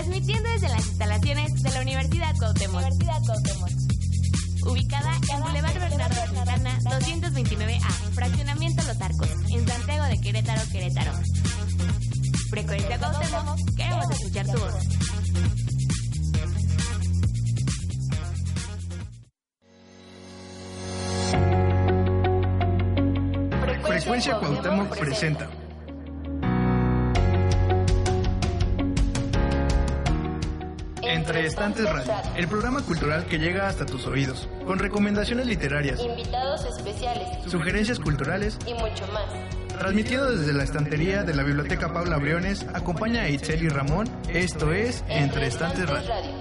transmitiendo desde las instalaciones de la Universidad Cuauhtémoc. Ubicada en Boulevard Bernardo Santana 229A, Fraccionamiento Los Arcos, en Santiago de Querétaro, Querétaro. Frecuencia Cuauhtémoc, queremos escuchar tu voz. Frecuencia Cuauhtémoc presenta. Estantes Radio, el programa cultural que llega hasta tus oídos, con recomendaciones literarias, invitados especiales sugerencias culturales, y mucho más. transmitido desde la estantería de la Biblioteca Paula Briones, acompaña a Itzel y Ramón, esto es Entre Estantes Radio.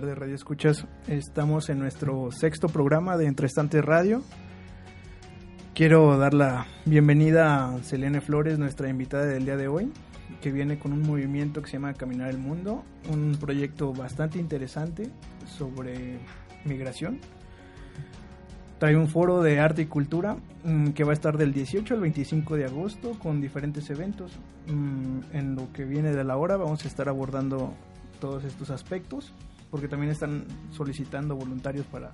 Tardes, Radio Escuchas. Estamos en nuestro sexto programa de Entre Estantes Radio. Quiero dar la bienvenida a Selene Flores, nuestra invitada del día de hoy, que viene con un movimiento que se llama Caminar el Mundo, un proyecto bastante interesante sobre migración. Trae un foro de arte y cultura mm, que va a estar del 18 al 25 de agosto con diferentes eventos. Mm, En lo que viene de la hora vamos a estar abordando todos estos aspectos, porque también están solicitando voluntarios para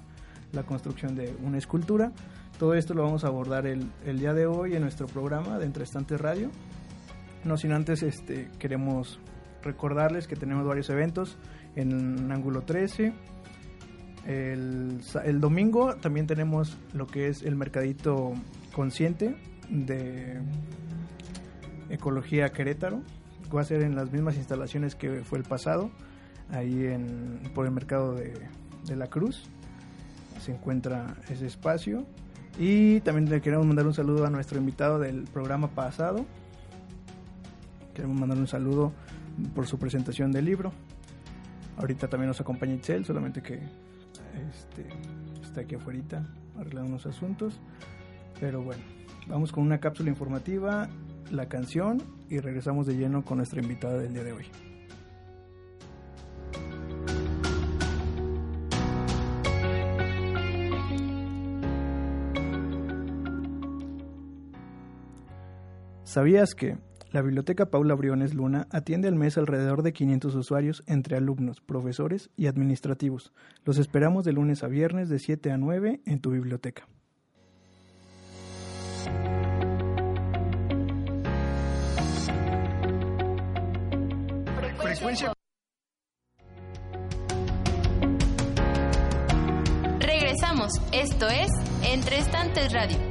la construcción de una escultura. Todo esto lo vamos a abordar el, el día de hoy en nuestro programa de Entre Estantes Radio. No sin antes este, queremos recordarles que tenemos varios eventos en Ángulo 13. El, el domingo también tenemos lo que es el mercadito consciente de Ecología Querétaro. Va a ser en las mismas instalaciones que fue el pasado, ahí en, por el mercado de, de la Cruz. Se encuentra ese espacio. Y también le queremos mandar un saludo a nuestro invitado del programa pasado. Queremos mandar un saludo por su presentación del libro. Ahorita también nos acompaña Itzel, solamente que este, está aquí afuera arreglando unos asuntos. Pero bueno, vamos con una cápsula informativa, la canción y regresamos de lleno con nuestra invitada del día de hoy. ¿Sabías que la Biblioteca Paula Briones Luna atiende al mes alrededor de 500 usuarios entre alumnos, profesores y administrativos? Los esperamos de lunes a viernes de 7 a 9 en tu biblioteca. Frecuencia Regresamos. Esto es Entre Estantes Radio.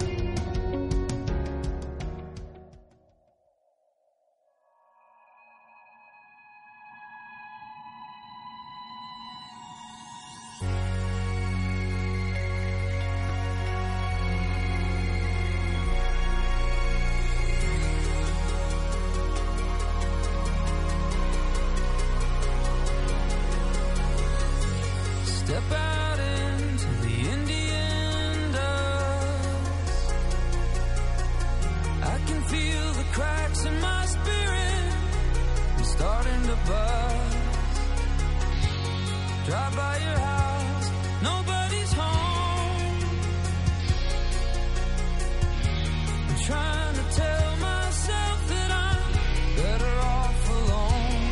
Nobody's home. I'm trying to tell myself that I'm better off alone.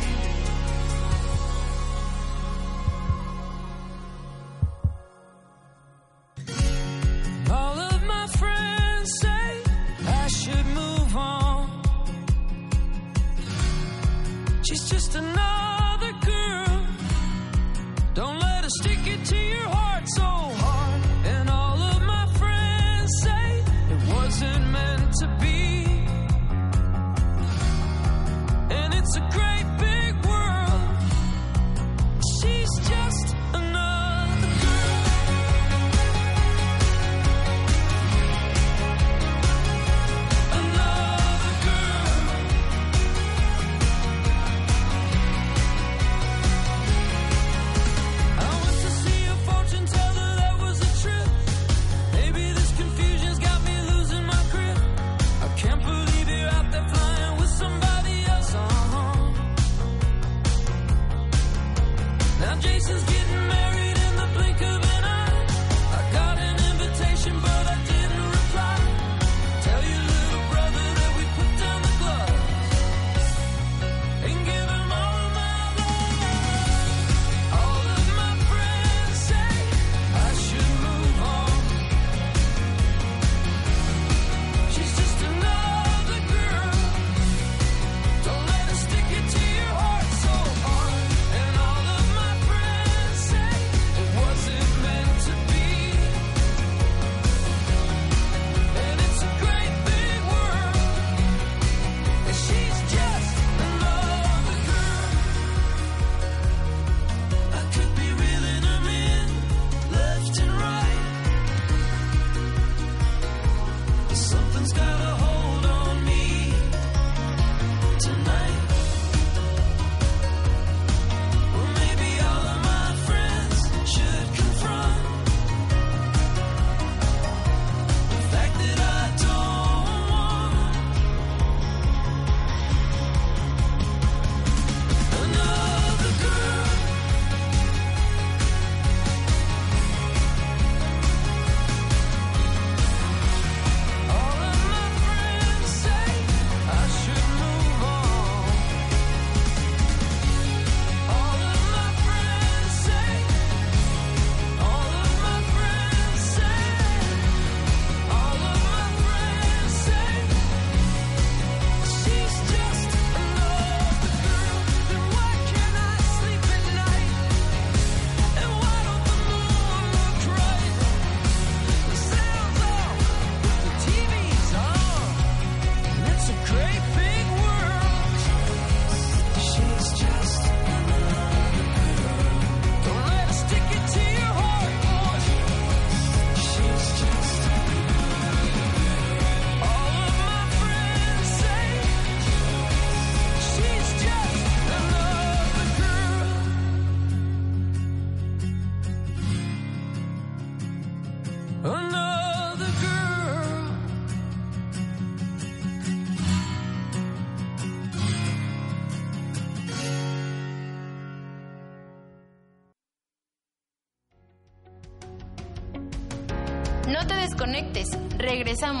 All of my friends say I should move on. She's just another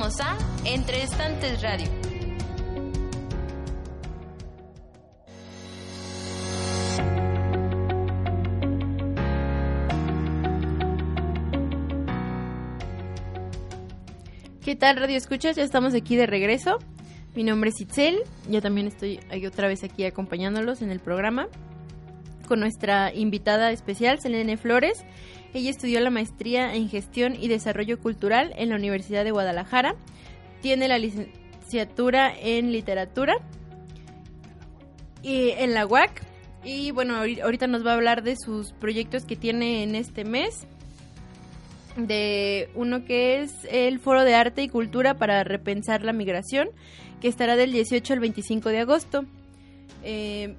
a Entre Estantes Radio. ¿Qué tal Radio Escuchas? Ya estamos aquí de regreso. Mi nombre es Itzel. Yo también estoy otra vez aquí acompañándolos en el programa con nuestra invitada especial, Selene Flores. Ella estudió la maestría en Gestión y Desarrollo Cultural en la Universidad de Guadalajara. Tiene la licenciatura en Literatura y en la UAC. Y bueno, ahorita nos va a hablar de sus proyectos que tiene en este mes. De uno que es el Foro de Arte y Cultura para Repensar la Migración, que estará del 18 al 25 de agosto. Eh,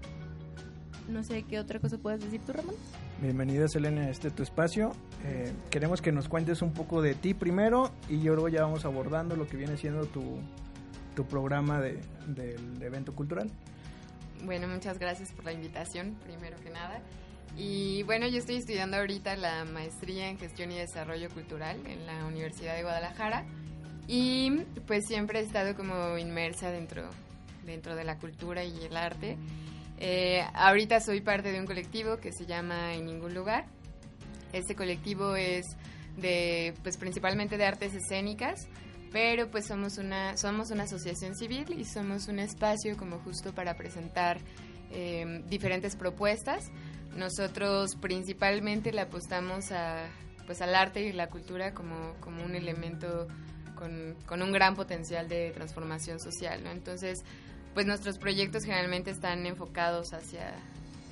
no sé qué otra cosa puedes decir tú, Ramón. Bienvenida, Selene, a este tu espacio. Eh, queremos que nos cuentes un poco de ti primero y luego ya vamos abordando lo que viene siendo tu, tu programa de, del evento cultural. Bueno, muchas gracias por la invitación, primero que nada. Y bueno, yo estoy estudiando ahorita la maestría en gestión y desarrollo cultural en la Universidad de Guadalajara y pues siempre he estado como inmersa dentro, dentro de la cultura y el arte. Eh, ahorita soy parte de un colectivo que se llama En Ningún Lugar. Este colectivo es de, pues principalmente de artes escénicas, pero pues somos una, somos una asociación civil y somos un espacio como justo para presentar eh, diferentes propuestas. Nosotros principalmente le apostamos a, pues al arte y la cultura como, como un elemento con, con un gran potencial de transformación social, ¿no? Entonces, pues nuestros proyectos generalmente están enfocados hacia,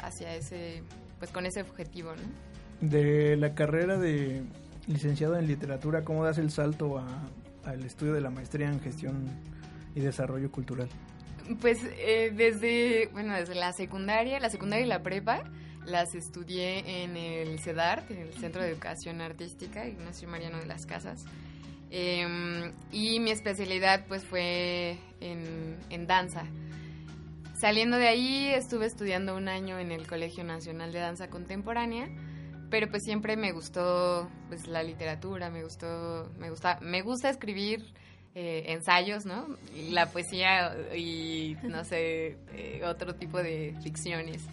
hacia ese, pues con ese objetivo, ¿no? De la carrera de licenciado en literatura, ¿cómo das el salto al estudio de la maestría en gestión y desarrollo cultural? Pues eh, desde, bueno, desde la secundaria, la secundaria y la prepa, las estudié en el CEDART, en el Centro de Educación Artística, Ignacio Mariano de las Casas. Em, y mi especialidad pues fue en, danza. Saliendo de ahí estuve estudiando un año en el Colegio Nacional de Danza Contemporánea, pero pues siempre me gustó pues la literatura, me gustó, me gusta, me gusta escribir eh, ensayos, ¿no? La poesía y no sé, eh, otro tipo de ficciones.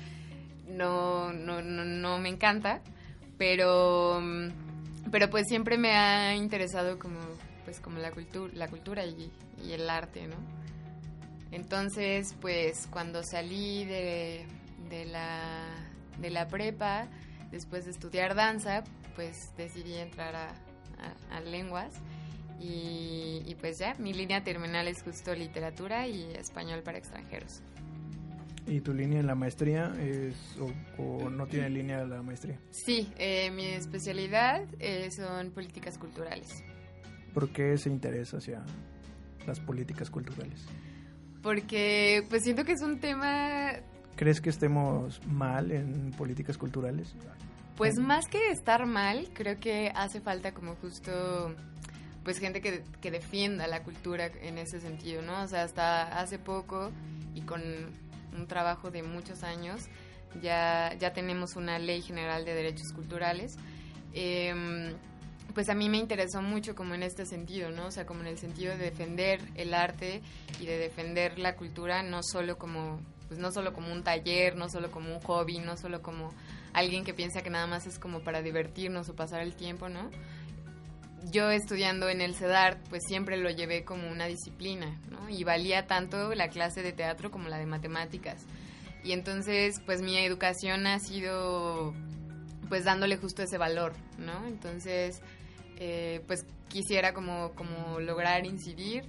No, no, no, no me encanta, pero pero pues siempre me ha interesado como pues como la cultura la cultura y, el arte no entonces pues cuando salí de, de la de la prepa después de estudiar danza pues decidí entrar a, a, lenguas y, y pues ya mi línea terminal es justo literatura y español para extranjeros ¿Y tu línea en la maestría es o, no tiene línea la maestría? Sí, eh, mi especialidad eh, son políticas culturales. ¿Por qué se interesa hacia las políticas culturales? Porque pues siento que es un tema... ¿Crees que estemos mal en políticas culturales? Pues más que estar mal, creo que hace falta como justo pues gente que, que defienda la cultura en ese sentido, ¿no? O sea, hasta hace poco y con un trabajo de muchos años, ya, ya tenemos una ley general de derechos culturales. Em, pues a mí me interesó mucho como en este sentido, ¿no? O sea, como en el sentido de defender el arte y de defender la cultura no solo como pues no solo como un taller, no solo como un hobby, no solo como alguien que piensa que nada más es como para divertirnos o pasar el tiempo, ¿no? yo estudiando en el CEDART, pues siempre lo llevé como una disciplina, ¿no? Y valía tanto la clase de teatro como la de matemáticas. Y entonces, pues mi educación ha sido, pues dándole justo ese valor, ¿no? Entonces, eh, pues quisiera como, como lograr incidir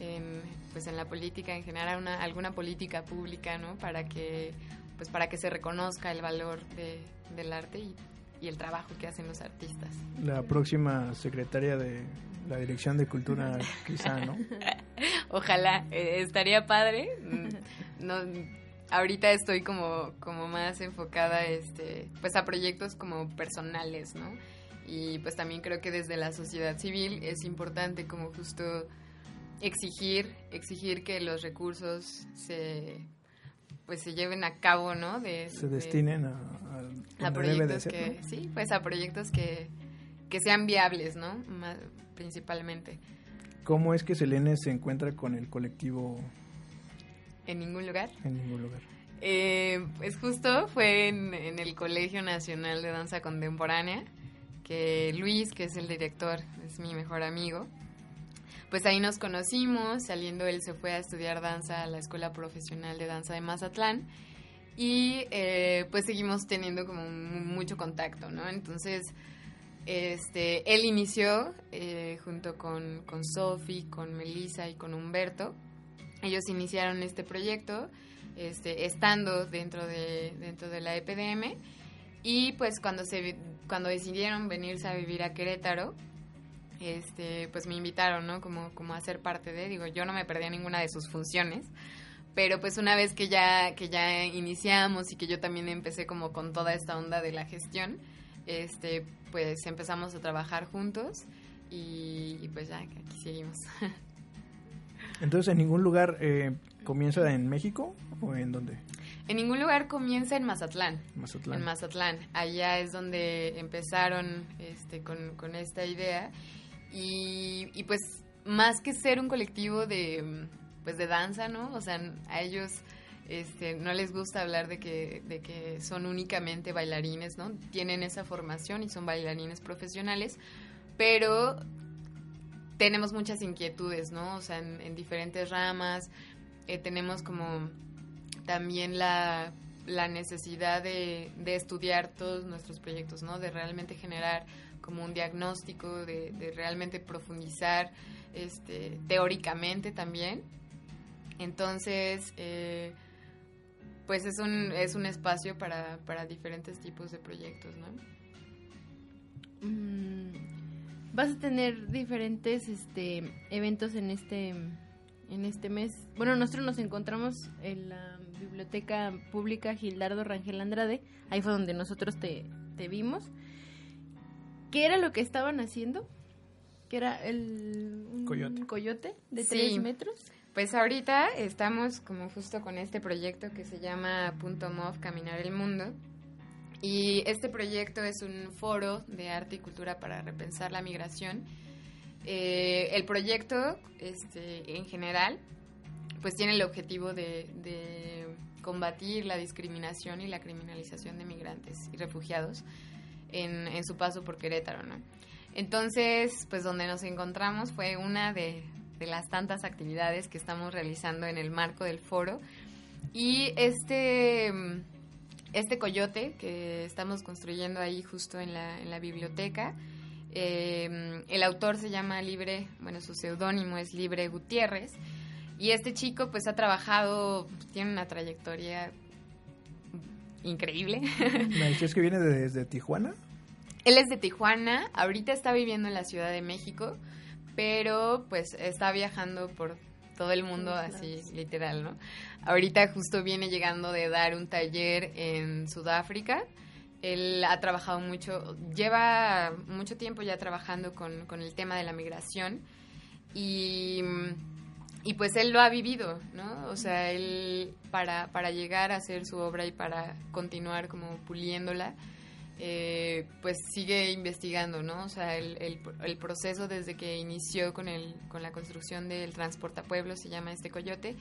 en, pues en la política, en generar una, alguna política pública, ¿no? Para que, pues para que se reconozca el valor de, del arte y y el trabajo que hacen los artistas. La próxima secretaria de la Dirección de Cultura, quizá, ¿no? Ojalá, eh, estaría padre. Mm, no, ahorita estoy como, como más enfocada este, pues a proyectos como personales, ¿no? Y pues también creo que desde la sociedad civil es importante como justo exigir, exigir que los recursos se pues se lleven a cabo, ¿no? De, se destinen a, a, proyectos que, sí, pues a proyectos que, que sean viables, ¿no? Más- principalmente. ¿Cómo es que Selene se encuentra con el colectivo En ningún lugar. en ningún lugar? Eh, pues justo fue en, en el Colegio Nacional de Danza Contemporánea que Luis, que es el director, es mi mejor amigo. Pues ahí nos conocimos, saliendo él se fue a estudiar danza a la Escuela Profesional de Danza de Mazatlán y eh, pues seguimos teniendo como mu- mucho contacto, ¿no? Entonces, este, él inició eh, junto con, con Sofi, con Melissa y con Humberto. Ellos iniciaron este proyecto este, estando dentro de, dentro de la EPDM y pues cuando, se, cuando decidieron venirse a vivir a Querétaro, este, pues me invitaron, ¿no? Como, como a ser parte de, digo, yo no me perdía ninguna de sus funciones, pero pues una vez que ya, que ya iniciamos y que yo también empecé como con toda esta onda de la gestión, este, pues empezamos a trabajar juntos y, y pues ya aquí seguimos. Entonces, ¿en ningún lugar eh, comienza en México o en dónde? En ningún lugar comienza en Mazatlán. Mazatlán. En Mazatlán. Allá es donde empezaron este, con, con esta idea. Y, y, pues más que ser un colectivo de, pues de danza, ¿no? O sea, a ellos este, no les gusta hablar de que, de que son únicamente bailarines, ¿no? Tienen esa formación y son bailarines profesionales, pero tenemos muchas inquietudes, ¿no? O sea, en, en diferentes ramas. Eh, tenemos como también la, la necesidad de, de, estudiar todos nuestros proyectos, ¿no? De realmente generar como un diagnóstico, de, realmente profundizar este, teóricamente también. Entonces, eh, pues es un, es un espacio para, para diferentes tipos de proyectos, ¿no? Mm, Vas a tener diferentes este, eventos en este, en este mes. Bueno, nosotros nos encontramos en la Biblioteca Pública Gildardo Rangel Andrade. Ahí fue donde nosotros te, te vimos. ¿Qué era lo que estaban haciendo? ¿Qué era el un Coyote. coyote de Sí. tres metros? Pues ahorita estamos como justo con este proyecto que se llama Punto Mov Caminar el Mundo. Y este proyecto es un foro de arte y cultura para repensar la migración. Eh, el proyecto, este, en general, pues tiene el objetivo de, de combatir la discriminación y la criminalización de migrantes y refugiados en, su paso por Querétaro, ¿no? Entonces, pues donde nos encontramos fue una de, las tantas actividades que estamos realizando en el marco del foro. Y este, este coyote que estamos construyendo ahí justo en la, en la biblioteca, eh, el autor se llama Libre, bueno, su seudónimo es Libre Gutiérrez. Y este chico pues ha trabajado, tiene una trayectoria increíble. ¿Me decías que viene de- desde Tijuana? Él es de Tijuana, ahorita está viviendo en la Ciudad de México, pero pues está viajando por todo el mundo así, literal, ¿no? Ahorita justo viene llegando de dar un taller en Sudáfrica. Él ha trabajado mucho, lleva mucho tiempo ya trabajando con, con el tema de la migración y, y pues él lo ha vivido, ¿no? O sea, él para, para llegar a hacer su obra y para continuar como puliéndola, eh, pues sigue investigando, ¿no? O sea, el, el, proceso desde que inició con, el, con la construcción del transportapueblo, se llama este coyote,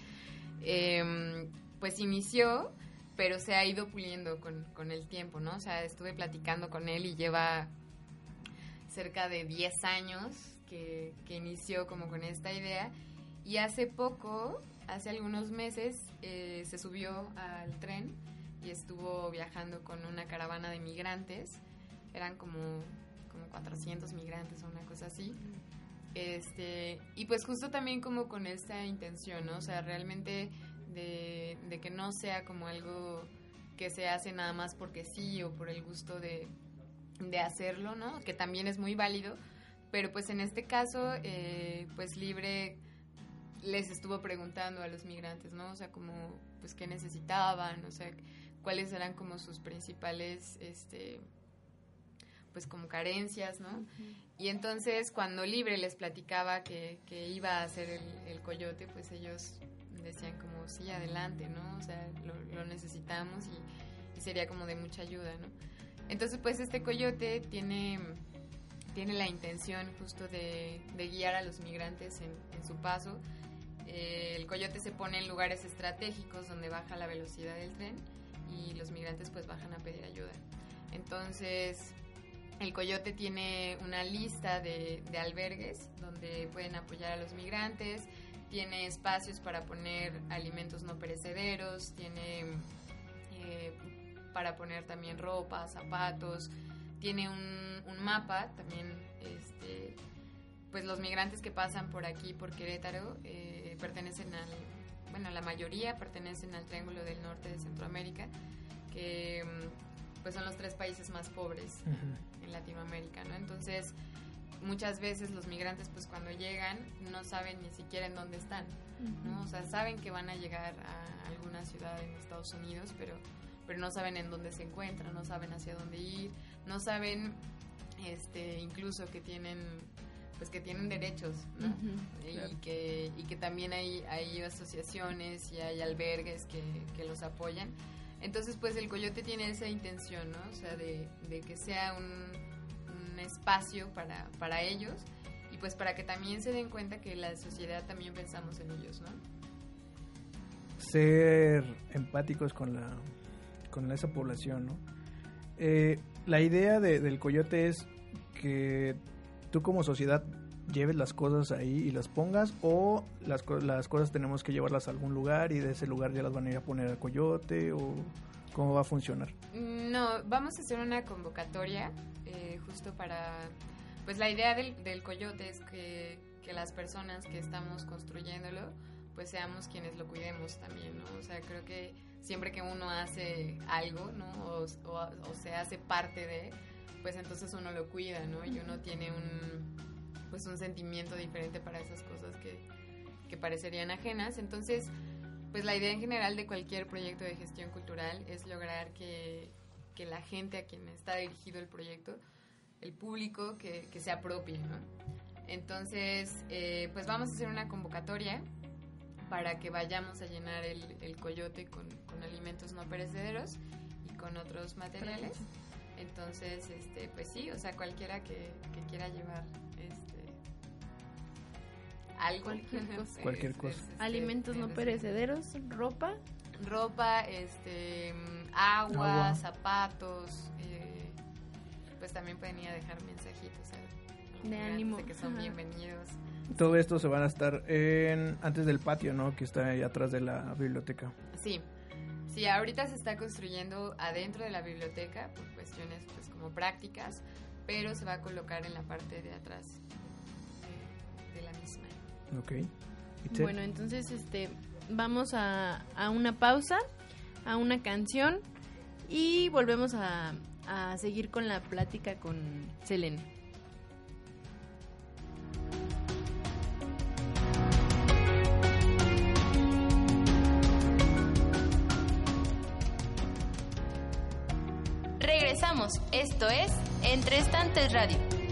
eh, pues inició, pero se ha ido puliendo con, con el tiempo, ¿no? O sea, estuve platicando con él y lleva cerca de 10 años que, que inició como con esta idea y hace poco, hace algunos meses, eh, se subió al tren y estuvo viajando con una caravana de migrantes. Eran como, como 400 migrantes o una cosa así. Este, y pues justo también como con esta intención, ¿no? O sea, realmente de, de que no sea como algo que se hace nada más porque sí o por el gusto de, de hacerlo, ¿no? Que también es muy válido, pero pues en este caso, eh, pues Libre les estuvo preguntando a los migrantes, ¿no? O sea, como, pues, qué necesitaban, o sea, cuáles eran como sus principales, este, pues, como carencias, ¿no? Y entonces, cuando Libre les platicaba que, que iba a hacer el, el coyote, pues ellos decían como, sí, adelante, ¿no? O sea, lo, lo necesitamos y, y sería como de mucha ayuda, ¿no? Entonces, pues, este coyote tiene tiene la intención justo de, de guiar a los migrantes en, en su paso. Eh, el coyote se pone en lugares estratégicos donde baja la velocidad del tren y los migrantes pues bajan a pedir ayuda. Entonces, el coyote tiene una lista de, albergues donde pueden apoyar a los migrantes, tiene espacios para poner alimentos no perecederos, tiene eh, para poner también ropa, zapatos, tiene un, un mapa también, este, pues los migrantes que pasan por aquí, por Querétaro, eh, pertenecen al, bueno, la mayoría pertenecen al Triángulo del Norte de Centroamérica, que mm, pues son los tres países más pobres en Latinoamérica, ¿no? Entonces, muchas veces los migrantes pues cuando llegan no saben ni siquiera en dónde están, ¿no? O sea, saben que van a llegar a alguna ciudad en Estados Unidos, pero pero no saben en dónde se encuentran, no saben hacia dónde ir, no saben este incluso que tienen pues que tienen derechos, ¿no? y, Claro. que, y que también hay, hay asociaciones y hay albergues que, que los apoyan. Entonces, pues el Coyote tiene esa intención, ¿no? O sea, de, de que sea un, un espacio para, para ellos y pues para que también se den cuenta que la sociedad también pensamos en ellos, ¿no? ser empáticos con la con esa población, ¿no? Eh, la idea de- del coyote es que tú como sociedad lleves las cosas ahí y las pongas o las, las cosas tenemos que llevarlas a algún lugar y de ese lugar ya las van a ir a poner al coyote o cómo va a funcionar. No, vamos a hacer una convocatoria eh, justo para... Pues la idea del, del coyote es que, que las personas que estamos construyéndolo, pues seamos quienes lo cuidemos también, ¿no? O sea, creo que siempre que uno hace algo, ¿no? O, o- o se hace parte de, pues entonces uno lo cuida, ¿no? Y uno tiene un, pues un sentimiento diferente para esas cosas que, que parecerían ajenas. Entonces, pues la idea en general de cualquier proyecto de gestión cultural es lograr que, que la gente a quien está dirigido el proyecto, el público, que, que se apropie, ¿no? Entonces, eh, pues vamos a hacer una convocatoria para que vayamos a llenar el, el coyote con, con alimentos no perecederos y con otros materiales. Entonces, este, pues sí, o sea, cualquiera que, que quiera llevar este algo. Cualquier cosa. Cualquier cosa. este, Alimentos no perecederos, ropa. ropa, este, agua, Agua. zapatos, eh, pues también pueden ir a dejar mensajitos a- De ánimo. de que son Ajá. bienvenidos. Todo esto se van a estar en antes del patio, ¿no? Que está ahí atrás de la biblioteca. Sí, sí, ahorita se está construyendo adentro de la biblioteca por cuestiones pues como prácticas, pero se va a colocar en la parte de atrás de, de la misma. Ok. Bueno, entonces este vamos a, a una pausa, a una canción y volvemos a, a seguir con la plática con Selene. Esto es Entre Estantes Radio.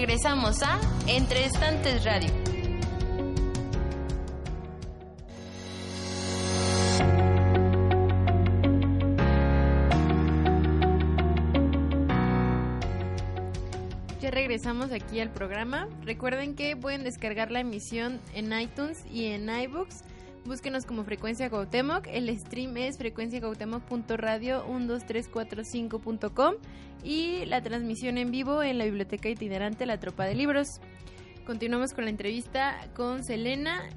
Regresamos a Entre Estantes Radio. Ya regresamos aquí al programa. Recuerden que pueden descargar la emisión en iTunes y en iBooks. Búsquenos como Frecuencia Cuauhtémoc. El stream es frecuenciacuauhtémoc.radio 12345.com y la transmisión en vivo en la biblioteca itinerante La Tropa de Libros. Continuamos con la entrevista con Selena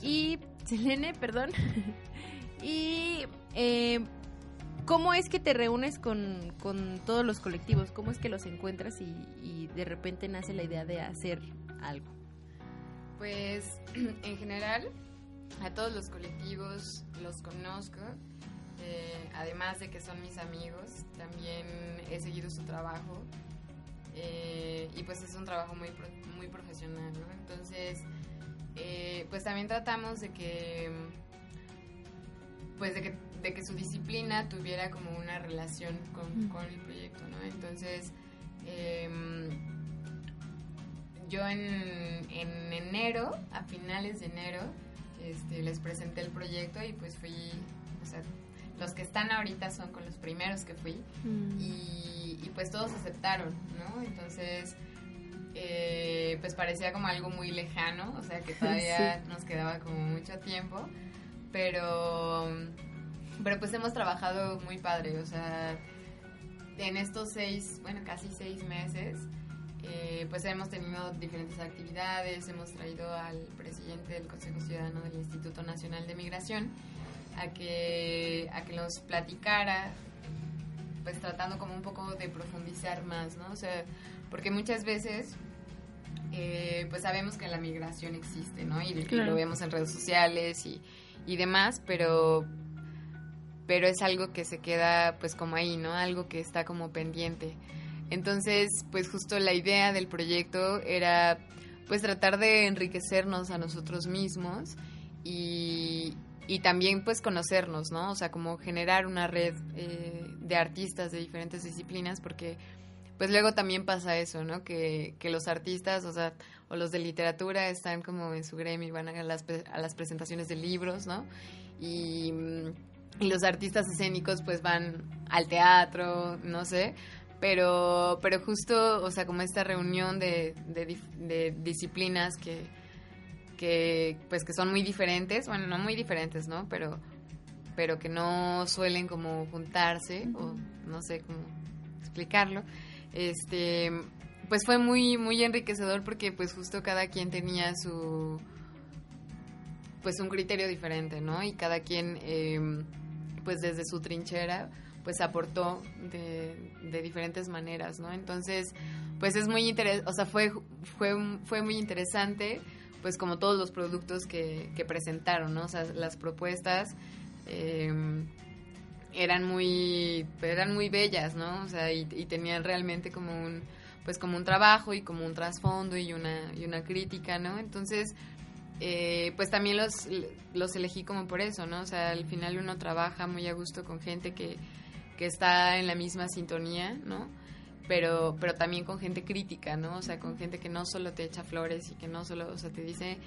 y Selene, perdón. y eh, ¿Cómo es que te reúnes con, con todos los colectivos? ¿Cómo es que los encuentras y de repente nace la idea de hacer algo? Pues en general a todos los colectivos los conozco, eh, además de que son mis amigos, también he seguido su trabajo eh, y pues es un trabajo muy, muy profesional, ¿no? Entonces, eh, pues también tratamos de que pues de que, de que su disciplina tuviera como una relación con, con el proyecto, ¿no? Entonces, em, yo en, en enero, a finales de enero, este, les presenté el proyecto y pues fui, o sea, los que están ahorita son con los primeros que fui. Y, y, pues todos aceptaron, ¿no? Entonces, eh, pues parecía como algo muy lejano, o sea que todavía nos quedaba como mucho tiempo, pero, pero pues hemos trabajado muy padre, o sea, en estos seis, bueno, casi seis meses, eh, pues hemos tenido diferentes actividades, hemos traído al presidente del Consejo Ciudadano del Instituto Nacional de Migración a que, a que nos platicara, pues tratando como un poco de profundizar más, ¿no? O sea, porque muchas veces, eh, pues sabemos que la migración existe, ¿no? Y, y lo vemos en redes sociales y, y demás, pero pero es algo que se queda pues como ahí, ¿no? Algo que está como pendiente. Entonces, pues justo la idea del proyecto era pues tratar de enriquecernos a nosotros mismos y, y también pues conocernos, ¿no? O sea, como generar una red eh, de artistas de diferentes disciplinas porque pues luego también pasa eso, ¿no? Que, que los artistas, o sea, o los de literatura están como en su gremio y van a las, a las presentaciones de libros, ¿no? Y, mm, y los artistas escénicos pues van al teatro, no sé, pero, pero justo, o sea, como esta reunión de, de, disciplinas que, que, pues que son muy diferentes, bueno, no muy diferentes, ¿no? Pero, pero que no suelen como juntarse, o no sé cómo explicarlo, este, pues fue muy, muy enriquecedor porque pues justo cada quien tenía su, pues un criterio diferente, ¿no? Y cada quien, eh, pues desde su trinchera, pues aportó de, diferentes maneras, ¿no? Entonces, pues es muy interesante, o sea, fue, fue, fue muy interesante, pues como todos los productos que, que presentaron, ¿no? O sea, las propuestas eh, eran muy, eran muy bellas, ¿no? O sea, y, y tenían realmente como un, pues como un trabajo y como un trasfondo y una, y una crítica, ¿no? Entonces, eh, pues también los, los elegí como por eso, ¿no? O sea, al final uno trabaja muy a gusto con gente que, que está en la misma sintonía, ¿no? Pero, pero también con gente crítica, ¿no? O sea, con gente que no solo te echa flores y que no solo, o sea, te dice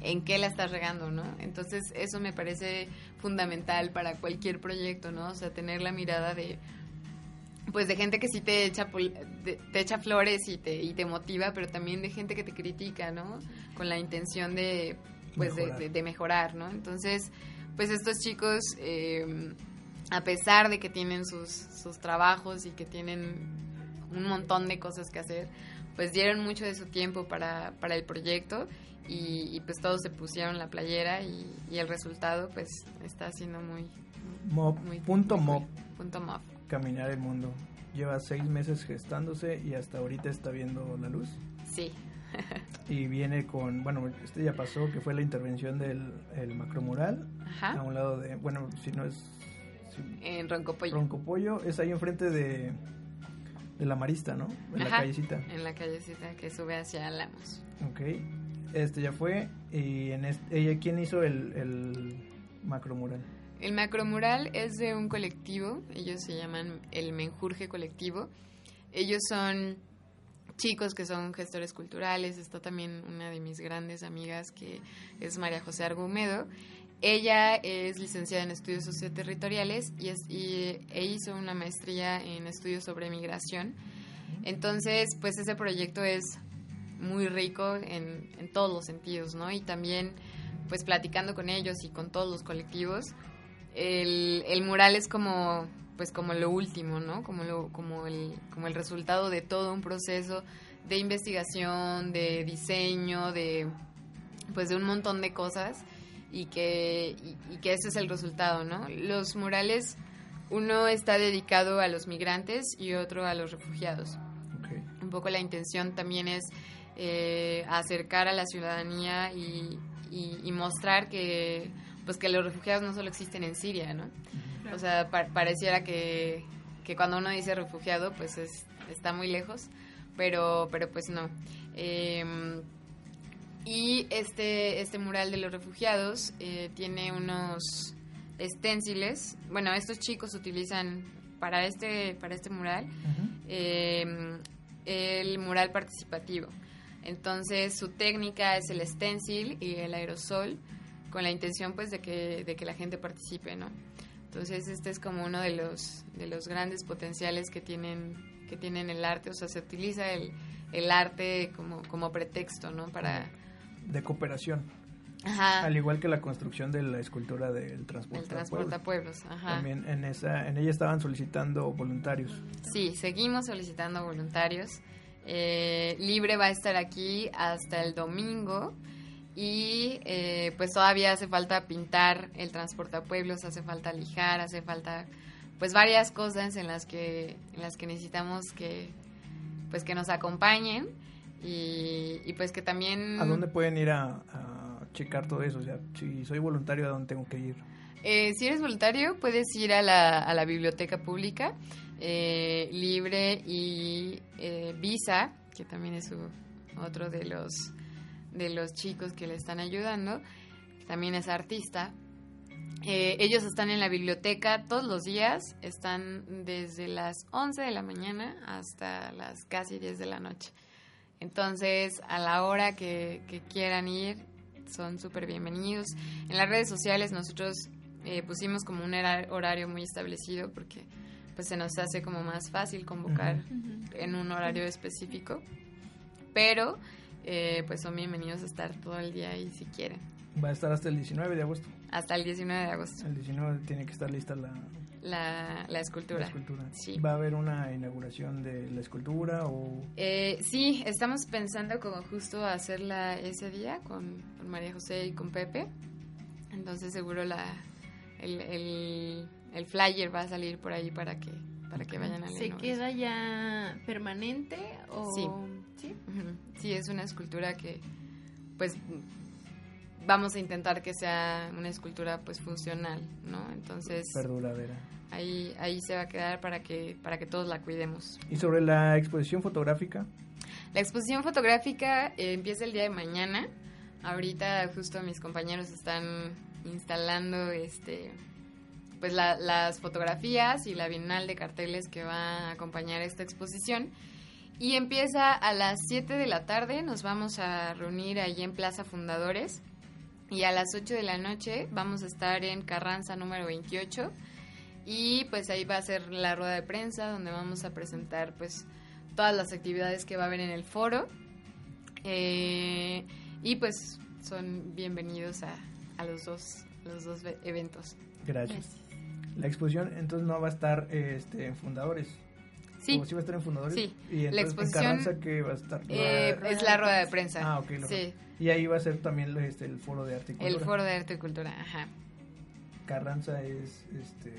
en qué la estás regando, ¿no? Entonces, eso me parece fundamental para cualquier proyecto, ¿no? O sea, tener la mirada de, pues de gente que sí te echa te echa flores y te y te motiva pero también de gente que te critica no con la intención de pues de- Mejorar. De, de mejorar no entonces pues estos chicos eh, a pesar de que tienen sus sus trabajos y que tienen un montón de cosas que hacer pues dieron mucho de su tiempo para para el proyecto y, y, pues todos se pusieron la playera y, y el resultado pues está siendo muy Mob, muy punto muy mob, cool. punto mob caminar el mundo. Lleva seis meses gestándose y hasta ahorita está viendo la luz. sí Y viene con, bueno, este ya pasó, que fue la intervención del el macromural. ajá A un lado de, bueno, si no es en Roncopollo. Roncopollo, es ahí enfrente de, de la Marista, ¿no? En la callecita. En la callecita que sube hacia Alamos. Ok. Este ya fue. Y en este, ella, ¿quién hizo el, el macromural? El macromural es de un colectivo, ellos se llaman el Menjurje Colectivo. Ellos son chicos que son gestores culturales, está también una de mis grandes amigas que es María José Argumedo. Ella es licenciada en estudios socioterritoriales y, es, y e hizo una maestría en estudios sobre migración. Entonces, pues ese proyecto es muy rico en, en todos los sentidos, ¿no? Y también, pues platicando con ellos y con todos los colectivos, el, el mural es como pues como lo último, ¿no? Como lo, como el, como el resultado de todo un proceso de investigación, de diseño, de pues de un montón de cosas y que, y, y que ese es el resultado, ¿no? Los murales, uno está dedicado a los migrantes y otro a los refugiados. Ok. Un poco la intención también es eh, acercar a la ciudadanía y, y- y mostrar que pues que los refugiados no solo existen en Siria, ¿no? O sea, pa- pareciera que, que cuando uno dice refugiado, pues es, está muy lejos, pero, pero pues no. Eh, y este, este mural de los refugiados eh, tiene unos esténciles. Bueno, estos chicos utilizan para este, para este mural eh, el mural participativo. Entonces su técnica es el stencil y el aerosol con la intención pues de que, de que la gente participe, ¿no? Entonces este es como uno de los, de los grandes potenciales que tienen, que tienen el arte, o sea, se utiliza el, el arte como, como pretexto, ¿no? Para... De cooperación. Ajá, Al igual que la construcción de la escultura del transporte. transporte a pueblos, ajá. También en esa, en ella estaban solicitando voluntarios. Sí, seguimos solicitando voluntarios. Eh, Libre va a estar aquí hasta el domingo Y eh, pues todavía hace falta pintar el transporte a pueblos, hace falta lijar, hace falta pues varias cosas en las que, en las que necesitamos que pues que nos acompañen y, y pues que también... ¿A dónde pueden ir a, a checar todo eso? O sea, si soy voluntario, ¿a dónde tengo que ir? Eh, si eres voluntario, puedes ir a la, a la biblioteca pública eh, libre y eh, Visa, que también es otro de los, de los chicos que le están ayudando, también es artista. Eh, ellos están en la biblioteca todos los días, están desde las 11 de la mañana hasta las casi 10 de la noche. Entonces, a la hora que, que quieran ir, son súper bienvenidos. En las redes sociales nosotros eh, pusimos como un hora- horario muy establecido porque pues se nos hace como más fácil convocar en un horario específico. Pero eh, pues son bienvenidos a estar todo el día ahí si quieren. Va a estar hasta el 19 de agosto. Hasta el 19 de agosto. El 19 tiene que estar lista la, La, la escultura. la escultura. Sí. ¿Va a haber una inauguración de la escultura o...? Eh, sí, estamos pensando como justo hacerla ese día con, con María José y con Pepe. Entonces seguro la el, el, el flyer va a salir por ahí para que para que vayan a ¿Se leerlo. queda ya permanente o...? Sí. ¿Sí? Sí, es una escultura que pues vamos a intentar que sea una escultura pues funcional, ¿no? Entonces Perduradera. Ahí ahí se va a quedar para que para que todos la cuidemos. Y sobre la exposición fotográfica, La exposición fotográfica eh, empieza el día de mañana. Ahorita justo mis compañeros están instalando este pues la- las fotografías y la bienal de carteles que va a acompañar esta exposición. Y empieza a las 7 de la tarde, nos vamos a reunir allí en Plaza Fundadores. Y a las 8 de la noche vamos a estar en Carranza número 28. Y pues ahí va a ser la rueda de prensa donde vamos a presentar pues todas las actividades que va a haber en el foro. Eh, y pues son bienvenidos a, a los dos, los dos ve- eventos. gracias. La exposición entonces no va a estar este, en Fundadores. Sí, ¿O sí va a estar en Fundadores? Sí. Y La entonces exposición, en Carranza que va a estar... eh, es la rueda de prensa. Ah, ok. lo- Sí, Y ahí va a ser también este, el foro de arte y el cultura. foro de arte y cultura, ajá. Carranza es... Este,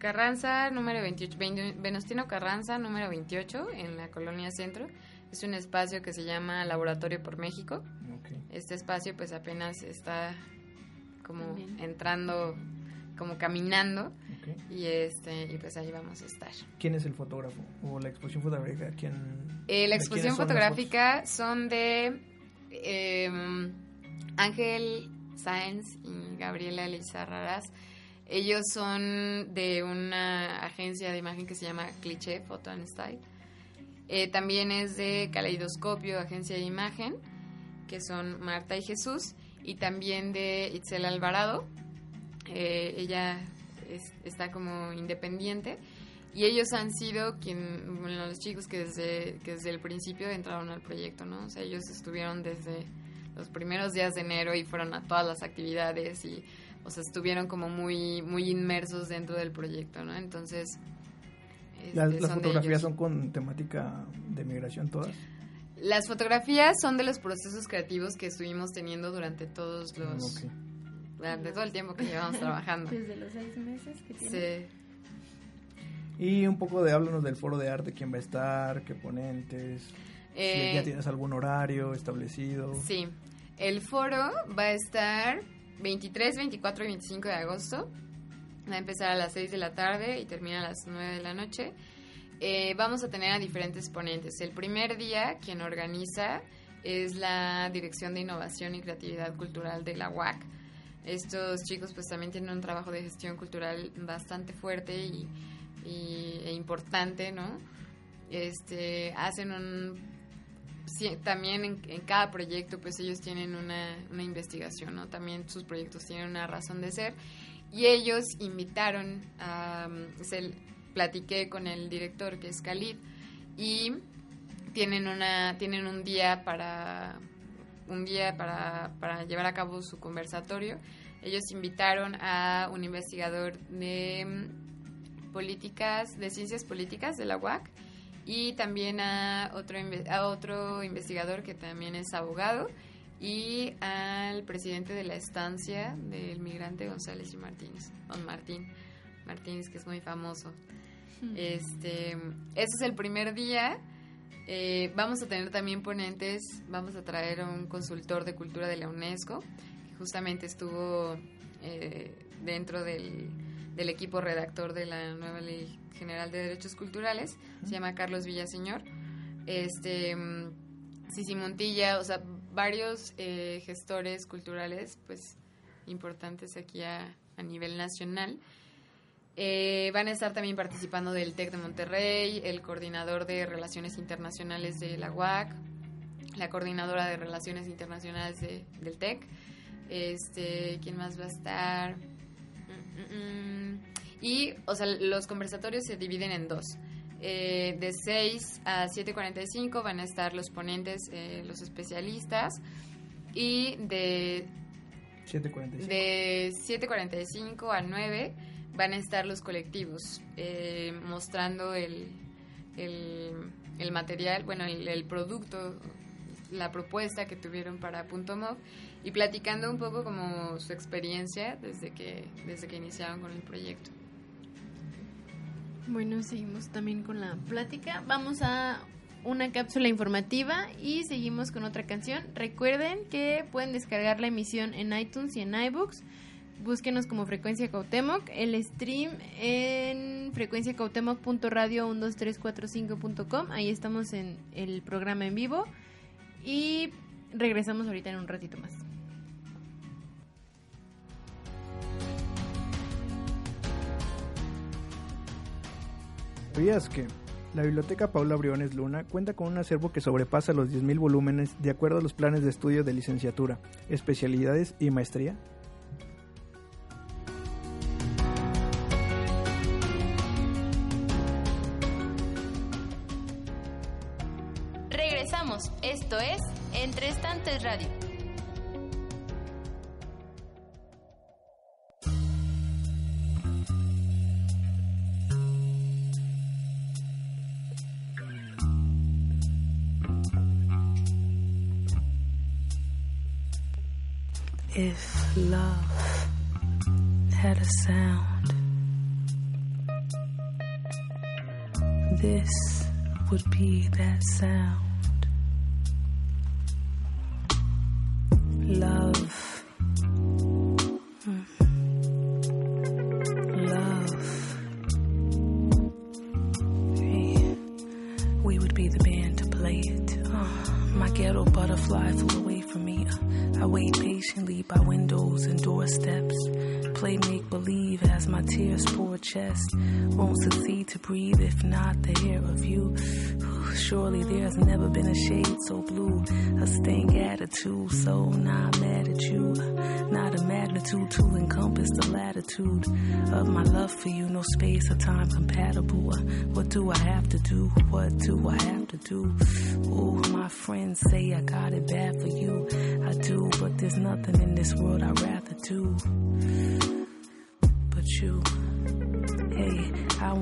Carranza número 28, Ven- Venustiano Carranza número 28 en la colonia Centro. Es un espacio que se llama Laboratorio por México. Este espacio pues apenas está como También. entrando, como caminando y este y pues ahí vamos a estar. ¿Quién es el fotógrafo? ¿O la exposición fotográfica? ¿Quién, Eh, la exposición fotográfica son de eh, Ángel Sáenz y Gabriela Lizarraraz. Ellos son de una agencia de imagen que se llama Cliché Photo and Style. Eh, también es de Caleidoscopio, agencia de imagen, que son Marta y Jesús. Y también de Itzel Alvarado. Eh, ella es- está como independiente. Y ellos han sido quien, bueno, los chicos que desde, que desde el principio entraron al proyecto, ¿no? O sea, ellos estuvieron desde los primeros días de enero y fueron a todas las actividades y, o sea, estuvieron como muy, muy inmersos dentro del proyecto, ¿no? Entonces, este, Las, las son de fotografías ellos. son con temática de migración todas. Las fotografías son de los procesos creativos que estuvimos teniendo durante todos los, Ok. durante todo el tiempo que llevamos trabajando. Desde los seis meses que tiene. Sí. Y un poco de háblanos del foro de arte, quién va a estar, qué ponentes, Eh, si ya tienes algún horario establecido. Sí, el foro va a estar 23, 24 y 25 de agosto. Va a empezar a las 6 de la tarde y termina a las 9 de la noche. Eh, vamos a tener a diferentes ponentes. El primer día, quien organiza es la Dirección de Innovación y Creatividad Cultural de la UAC. Estos chicos pues también tienen un trabajo de gestión cultural bastante fuerte y, y- e importante, ¿no? Este, hacen un también en, cada proyecto pues ellos tienen una, una investigación, ¿no? También sus proyectos tienen una razón de ser y ellos invitaron a, um, se, platiqué con el director que es Khalid y tienen una tienen un día para un día para, para llevar a cabo su conversatorio. Ellos invitaron a un investigador de mm, políticas, de ciencias políticas de la UAC y también a otro, a otro investigador que también es abogado y al presidente de la estancia del migrante González y Martínez, don Martín Martínez, que es muy famoso. Este, ese es el primer día. Eh, vamos a tener también ponentes, vamos a traer a un consultor de cultura de la UNESCO, que justamente estuvo eh, dentro del, del equipo redactor de la nueva Ley General de Derechos Culturales, se llama Carlos Villaseñor. Este, mm, Sisi Montilla, o sea, varios eh, gestores culturales, pues, importantes aquí a, a nivel nacional. Eh, van a estar también participando del TEC de Monterrey, el coordinador de Relaciones Internacionales de la UAC, la coordinadora de Relaciones Internacionales de- del TEC. Este, ¿Quién más va a estar? Mm, mm. Y, o sea, los conversatorios se dividen en dos. Eh, de 6 a 7.45 van a estar los ponentes, eh, los especialistas. Y de 745. de 7.45 a 9 van a estar los colectivos eh, mostrando el, el, el material, bueno, el, el producto, la propuesta que tuvieron para Punto Mov y platicando un poco como su experiencia desde que, desde que iniciaron con el proyecto. Bueno, seguimos también con la plática. Vamos a una cápsula informativa y seguimos con otra canción. Recuerden que pueden descargar la emisión en iTunes y en iBooks. Búsquenos como Frecuencia Cautemoc. El stream en frecuenciacautemoc.radio12345.com. Ahí estamos en el programa en vivo. Y regresamos ahorita en un ratito más. ¿Sabías que la Biblioteca Paula Briones Luna cuenta con un acervo que sobrepasa los 10.000 volúmenes de acuerdo a los planes de estudio de licenciatura, especialidades y maestría? Radio. If love had a sound, this would be that sound. Space time compatible. What do I have to do? What do I have to do? Ooh, my friends say I got it bad for you. I do, but there's nothing in this world I'd rather do. But you.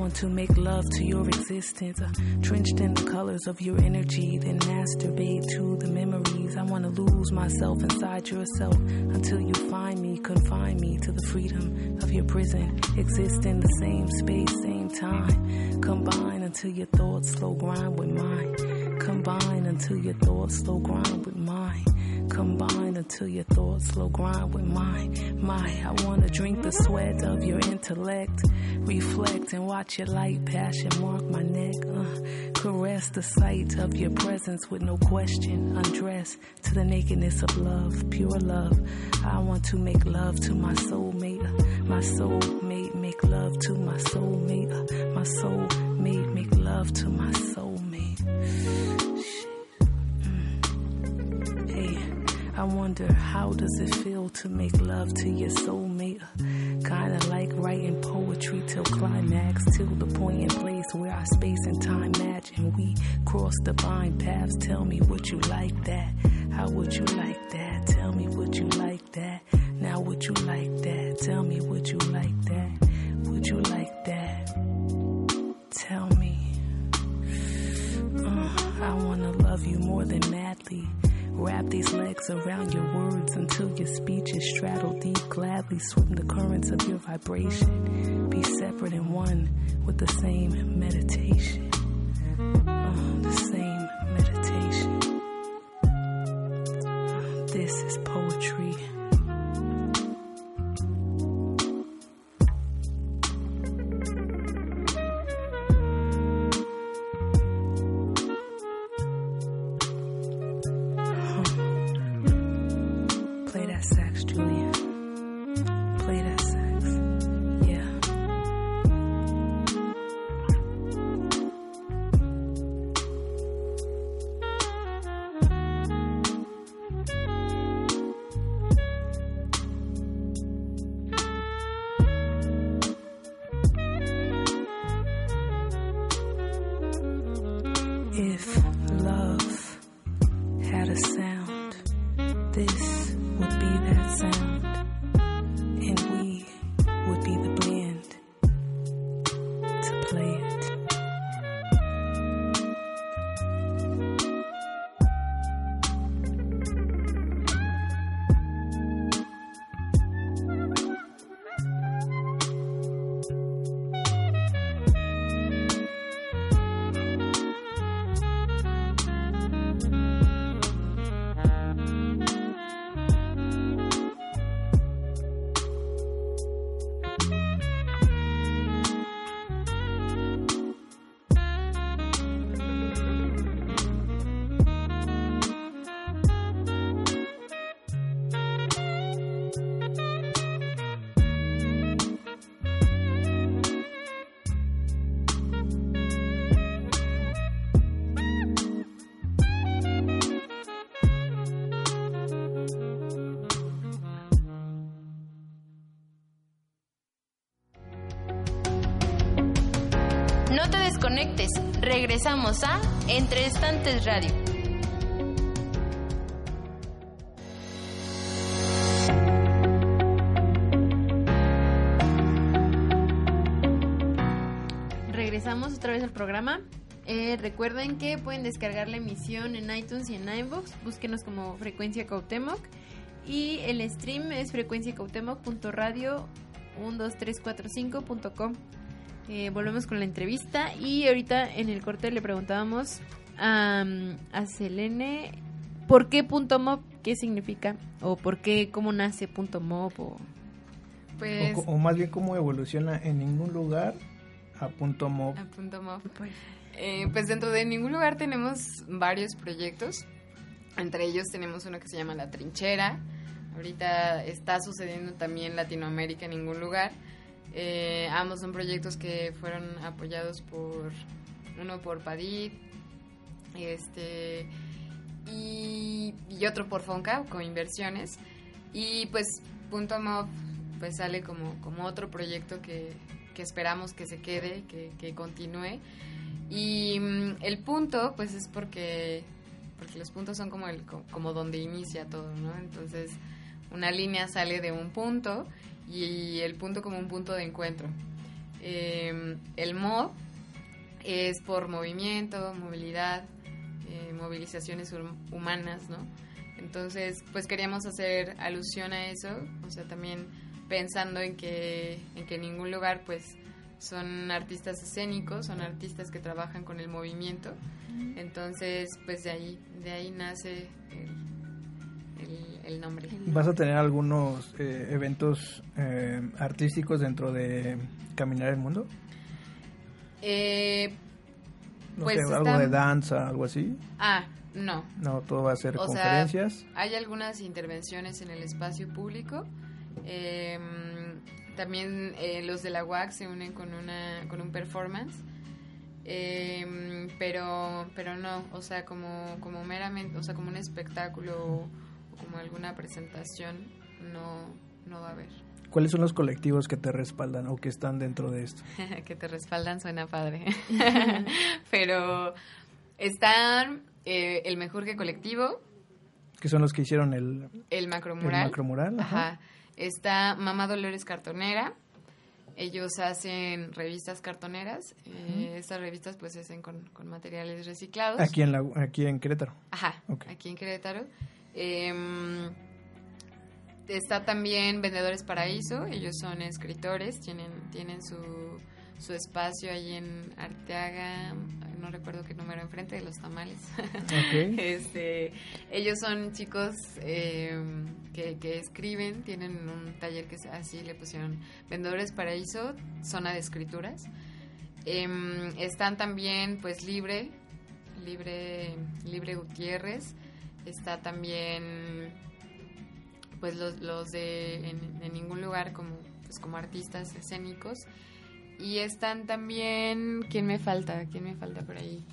Want to make love to your existence, uh, drenched in the colors of your energy, then masturbate to the memories. I want to lose myself inside yourself until you find me, confine me to the freedom of your prison. Exist in the same space, same time. Combine until your thoughts slow grind with mine. Combine until your thoughts slow grind with mine. Combine until your thoughts slow grind with mine. My, I wanna drink the sweat of your intellect. Reflect and watch your light passion mark my neck. Uh, caress the sight of your presence with no question. Undress to the nakedness of love, pure love. I want to make love to my soulmate. Uh, my soulmate, make love to my soulmate. Uh, my soulmate, make love to my soulmate. I wonder how does it feel to make love to your soulmate? Kinda like writing poetry till climax, till the point and place where our space and time match and we cross divine paths. Tell me would you like that? How would you like that? Tell me would you like that? Now would you like that? Tell me would you like that? Would you like that? Tell me. Uh, I wanna love you more than madly. Wrap these legs around your words until your speech is straddled deep. Gladly swim the currents of your vibration. Be separate and one with the same meditation. Uh, the same meditation. Uh, this is poetry. If Regresamos a Entre Estantes Radio. Regresamos otra vez al programa. Eh, recuerden que pueden descargar la emisión en iTunes y en iVoox. Búsquenos como Frecuencia Cautemoc. Y el stream es frecuenciacautemoc.radio 12345.com. Eh, volvemos con la entrevista. Y ahorita en el corte le preguntábamos a, a Selene por qué punto mob, qué significa, o por qué, cómo nace punto mob, o Pues O, más bien cómo evoluciona en ningún lugar a punto mob. a punto mob. Eh, pues dentro de ningún lugar tenemos varios proyectos. Entre ellos tenemos uno que se llama La Trinchera. Ahorita está sucediendo también en Latinoamérica en ningún lugar. Eh, ambos son proyectos que fueron apoyados por uno por Padid este y, otro por Fonca con inversiones y pues Punto Mob pues sale como, como otro proyecto que, que esperamos que se quede, que, que continúe y mm, el punto pues es porque porque los puntos son como el co- como donde inicia todo, ¿no? Entonces, una línea sale de un punto y el punto como un punto de encuentro. Eh, el MOB es por movimiento, movilidad, eh, movilizaciones hum- humanas, ¿no? Entonces, pues queríamos hacer alusión a eso, o sea, también pensando en que en que en ningún lugar pues son artistas escénicos, son artistas que trabajan con el movimiento. Entonces, pues de ahí de ahí nace el, el- nombre. ¿Vas a tener algunos eh, eventos eh, artísticos dentro de Caminar el Mundo? Eh, No Pues sé, algo de danza, algo así. ah, no, No, todo va a ser O sea, conferencias. Hay algunas intervenciones en el espacio público. eh, también eh, los de la UAC se unen con una con un performance. eh, pero pero no, o sea, como como meramente, o sea, como un espectáculo como alguna presentación no no va a haber. ¿Cuáles son los colectivos que te respaldan o que están dentro de esto? que te respaldan suena padre. pero están eh, el mejor que colectivo, Que son los que hicieron el, el el macromural. macromural. ajá. Ajá. Está Mamá Dolores Cartonera. Ellos hacen revistas cartoneras. eh, estas revistas pues se hacen con, con materiales reciclados. Aquí en, la, aquí en Querétaro. Ajá, Ok. aquí en Querétaro. Em, está también Vendedores Paraíso, ellos son escritores, tienen, tienen su, su espacio ahí en Arteaga, no recuerdo qué número, enfrente de los tamales. Ok. este, ellos son chicos em, que, que escriben, tienen un taller que así le pusieron Vendedores Paraíso, zona de escrituras. Em, están también pues Libre, Libre, Libre Gutiérrez, está también pues los, los de en, ningún lugar como pues como artistas escénicos. Y están también quién me falta quién me falta por ahí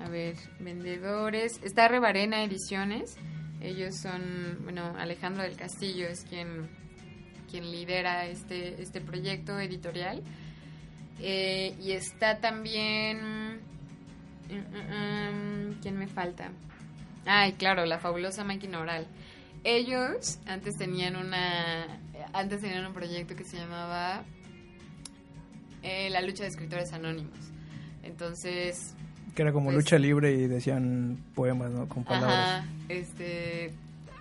a ver vendedores. Está Rebarena Ediciones. Ellos son bueno Alejandro del Castillo es quien quien lidera este este proyecto editorial. Eh, y está también mm, mm, mm, quién me falta Ay, claro, la fabulosa máquina oral. Ellos antes tenían una antes tenían un proyecto que se llamaba eh, La lucha de escritores anónimos. Entonces, Que era como Pues- lucha libre y decían poemas, ¿no? Con palabras. ajá, este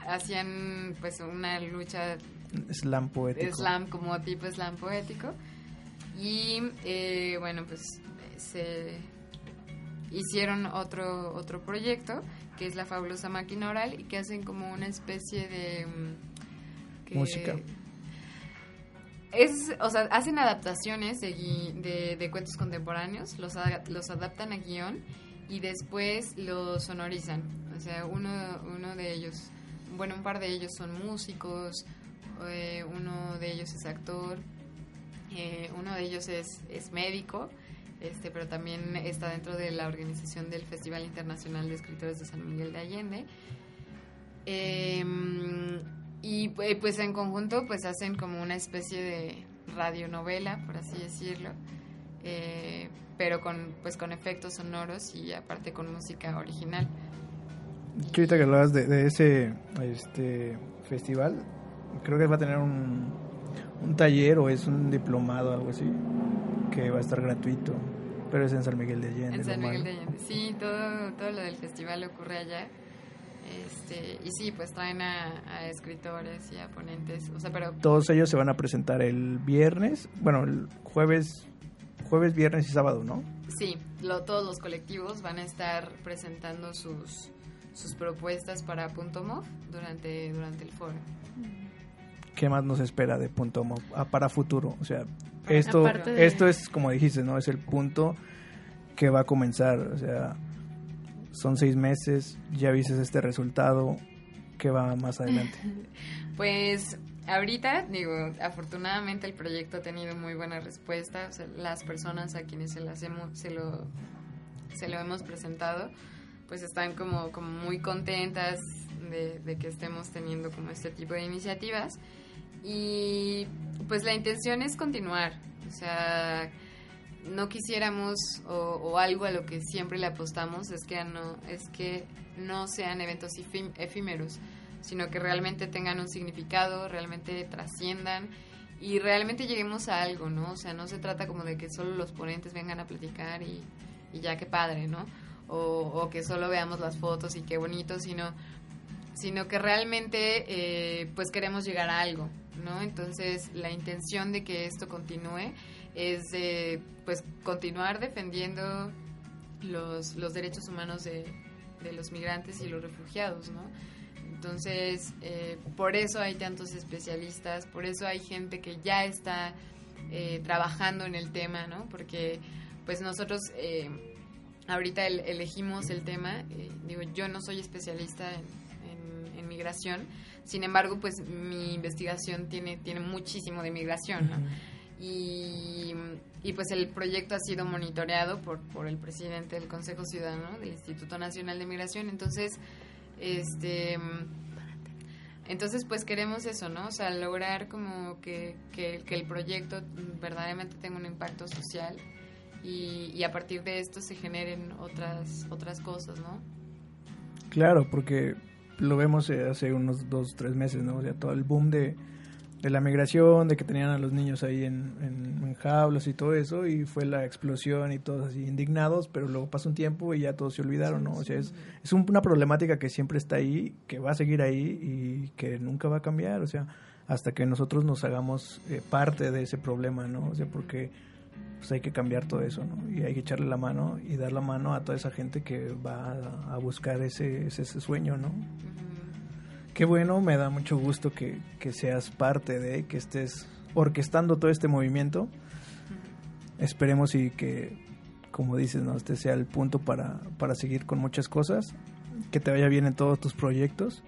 hacían pues una lucha Slam poético. slam como tipo slam poético y eh, bueno pues se hicieron otro otro proyecto que es la fabulosa máquina oral y que hacen como una especie de mm, que- Música. es o sea hacen adaptaciones de, de, de cuentos contemporáneos los a- los adaptan a guion y después los sonorizan o sea uno uno de ellos bueno un par de ellos son músicos eh, uno de ellos es actor, eh, uno de ellos es, es médico, este, pero también está dentro de la organización del Festival Internacional de Escritores de San Miguel de Allende. Eh, y eh, pues en conjunto pues hacen como una especie de radionovela, por así decirlo, eh, pero con, pues con efectos sonoros y aparte con música original. Que que hablabas de, ese este festival, creo que va a tener un, un taller o es un diplomado, algo así, que va a estar gratuito, pero es en San Miguel de Allende. En San Miguel de. Allende. Sí, todo, todo lo del festival ocurre allá. Este, y sí, pues traen a, a escritores y a ponentes. O sea, pero Todos ellos se van a presentar el viernes, bueno, el jueves, jueves, viernes y sábado, ¿no? sí, lo, todos los colectivos van a estar presentando sus, sus propuestas para Punto Mov durante, durante el foro. ¿Qué más nos espera de punto Mo- para futuro? O sea, esto, de- esto es como dijiste, ¿no? Es el punto que va a comenzar. O sea, son seis meses, ya viste este resultado, ¿qué va más adelante? Pues ahorita, digo, afortunadamente el proyecto ha tenido muy buena respuesta. O sea, las personas a quienes se, las hemos, se, lo, se lo hemos presentado, pues están como, como muy contentas de, de que estemos teniendo como este tipo de iniciativas. Y pues la intención es continuar. O sea, no quisiéramos o, algo a lo que siempre le apostamos es que no es que no sean eventos efí- efímeros sino que realmente tengan un significado realmente trasciendan y realmente lleguemos a algo no o sea no se trata como de que solo los ponentes vengan a platicar y, y ya qué padre no o, o que solo veamos las fotos y qué bonito sino sino que realmente eh, pues queremos llegar a algo, ¿no? Entonces la intención de que esto continúe es pues continuar defendiendo los, derechos humanos de, los migrantes y los refugiados. Entonces, eh, por eso hay tantos especialistas, por eso hay gente que ya está eh, trabajando en el tema, ¿no? Porque pues nosotros eh, ahorita el- elegimos el tema, digo, yo no soy especialista en migración, sin embargo, pues mi investigación tiene, tiene muchísimo de migración, ¿no? Y, y, pues el proyecto ha sido monitoreado por, por el presidente del Consejo Ciudadano del Instituto Nacional de Migración, entonces, este... Entonces, pues queremos eso, ¿no? O sea, lograr como que, que, que el proyecto verdaderamente tenga un impacto social y, y a partir de esto se generen otras, otras cosas, ¿no? Claro, porque lo vemos eh, hace unos dos, tres meses, ¿no? O sea, todo el boom de, de la migración, de que tenían a los niños ahí en, en, jaulas y todo eso, y fue la explosión y todos así indignados, pero luego pasó un tiempo y ya todos se olvidaron, ¿no? O sea, es, es un- una problemática que siempre está ahí, que va a seguir ahí y que nunca va a cambiar, o sea, hasta que nosotros nos hagamos eh, parte de ese problema, ¿no? O sea, porque pues hay que cambiar todo eso, ¿no? Y hay que echarle la mano y dar la mano a toda esa gente que va a, a buscar ese, ese, ese sueño, ¿no? Qué bueno, me da mucho gusto que, que seas parte de, que estés orquestando todo este movimiento. Esperemos y que, como dices, ¿no? este sea el punto para, para seguir con muchas cosas, que te vaya bien en todos tus proyectos.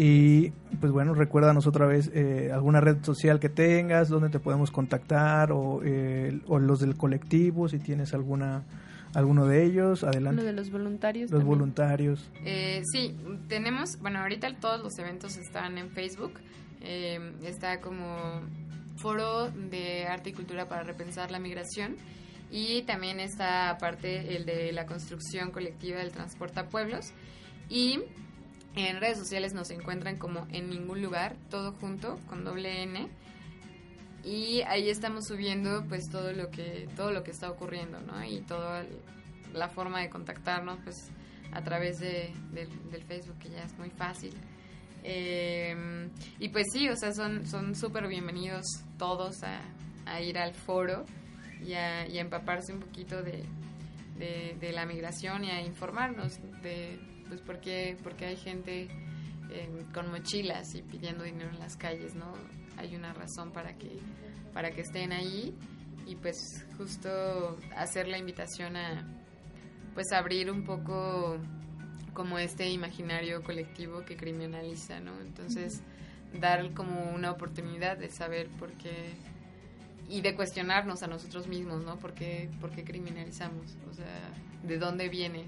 Y pues bueno, recuérdanos otra vez eh, alguna red social que tengas, donde te podemos contactar o, eh, o los del colectivo, si tienes alguna alguno de ellos, Uno adelante. de los voluntarios. Los también. voluntarios. Eh, sí, tenemos, bueno, ahorita todos los eventos están en Facebook. Eh, está como Foro de Arte y Cultura para Repensar la Migración. Y también está aparte el de la construcción colectiva del transporte a pueblos. Y en redes sociales nos encuentran como en ningún lugar, todo junto, con doble N. Y ahí estamos subiendo pues todo lo que todo lo que está ocurriendo, ¿no? Y toda la forma de contactarnos pues a través de, del, Facebook que ya es muy fácil. Eh, y pues sí, o sea, son son súper bienvenidos todos a, ir al foro y a, y a empaparse un poquito de, de la migración y a informarnos de pues por qué, por qué hay gente eh, con mochilas y pidiendo dinero en las calles, ¿no? Hay una razón para que, para que estén ahí y pues justo hacer la invitación a pues abrir un poco como este imaginario colectivo que criminaliza, ¿no? Entonces, dar como una oportunidad de saber por qué y de cuestionarnos a nosotros mismos, ¿no? ¿Por qué, por qué criminalizamos? O sea, ¿de dónde viene?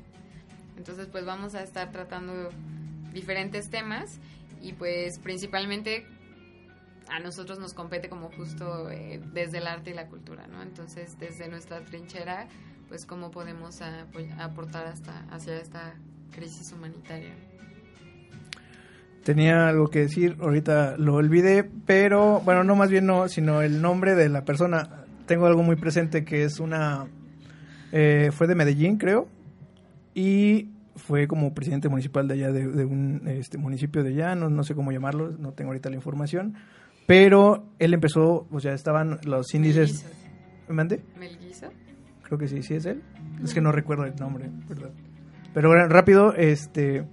Entonces, pues vamos a estar tratando diferentes temas y pues principalmente a nosotros nos compete como justo eh, desde el arte y la cultura, ¿no? Entonces, desde nuestra trinchera, pues cómo podemos apoy- aportar hasta hacia esta crisis humanitaria. Tenía algo que decir, ahorita lo olvidé, pero bueno, no más bien no, sino el nombre de la persona. Tengo algo muy presente que es una... eh, fue de Medellín, creo, y fue como presidente municipal de allá, de, de un este, municipio de allá, no, no sé cómo llamarlo, no tengo ahorita la información, pero él empezó, o sea, estaban los índices... ¿Me mandé? Melguizo. Creo que sí, sí es él. Es que no recuerdo el nombre, ¿verdad? Pero rápido, este,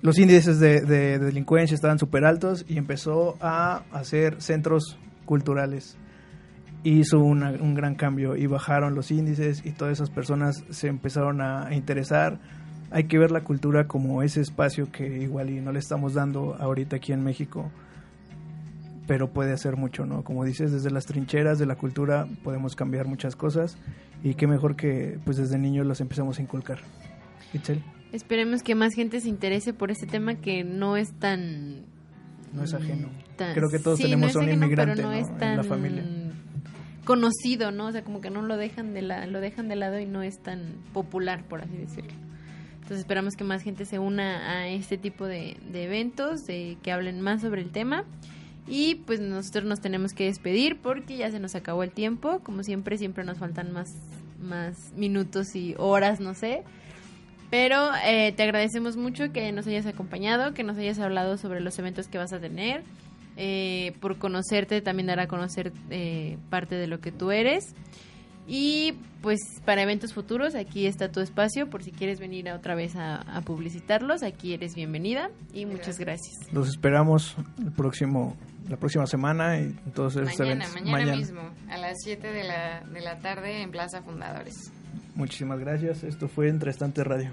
los índices de, de delincuencia estaban súper altos y empezó a hacer centros culturales. Hizo una- un gran cambio y bajaron los índices y todas esas personas se empezaron a interesar. Hay que ver la cultura como ese espacio que igual y no le estamos dando ahorita aquí en México pero puede hacer mucho, ¿no? Como dices, desde las trincheras de la cultura podemos cambiar muchas cosas y qué mejor que pues desde niños los empezamos a inculcar. Itzel, Esperemos que más gente se interese por este tema que no es tan... no es ajeno. tan- Creo que todos sí, tenemos no a un ajeno, inmigrante no ¿no? es en tan la familia. Conocido, ¿no? O sea, como que no lo dejan de la, lo dejan de lado y no es tan popular, por así decirlo. Entonces esperamos que más gente se una a este tipo de, de eventos, de que hablen más sobre el tema. Y pues nosotros nos tenemos que despedir porque ya se nos acabó el tiempo. Como siempre, siempre nos faltan más, más minutos y horas, no sé. Pero eh, te agradecemos mucho que nos hayas acompañado, que nos hayas hablado sobre los eventos que vas a tener. Eh, por conocerte, también dar a conocer eh, parte de lo que tú eres. Y pues para eventos futuros, aquí está tu espacio. Por si quieres venir a otra vez a, a publicitarlos, aquí eres bienvenida. Y muchas gracias. Los esperamos el próximo la próxima semana y todos esos Mañana, eventos. mañana, mismo, a las 7 de la, de la tarde en Plaza Fundadores. Muchísimas gracias. Esto fue Entre Estante Radio.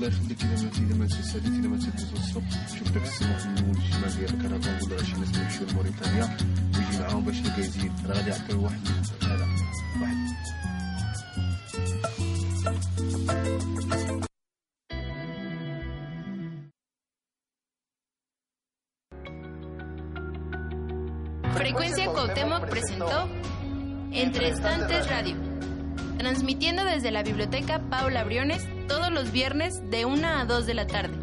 شوف الله يخليك اذا ما اذا ما تسالي اذا ما تدوز الصبح شوف داك السماح من ولد الشمال ديال الكرفان ولا شي ناس يمشيو لموريتانيا ويجي معاهم باش يلقى يزيد راه غادي يعطيو واحد هذا واحد Frecuencia Cuauhtémoc presentó Entre Estantes Radio, transmitiendo desde la Biblioteca Paula Briones todos los viernes de 1 a 2 de la tarde.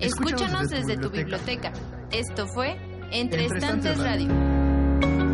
Escúchanos desde tu biblioteca. Esto fue Entre Estantes Radio.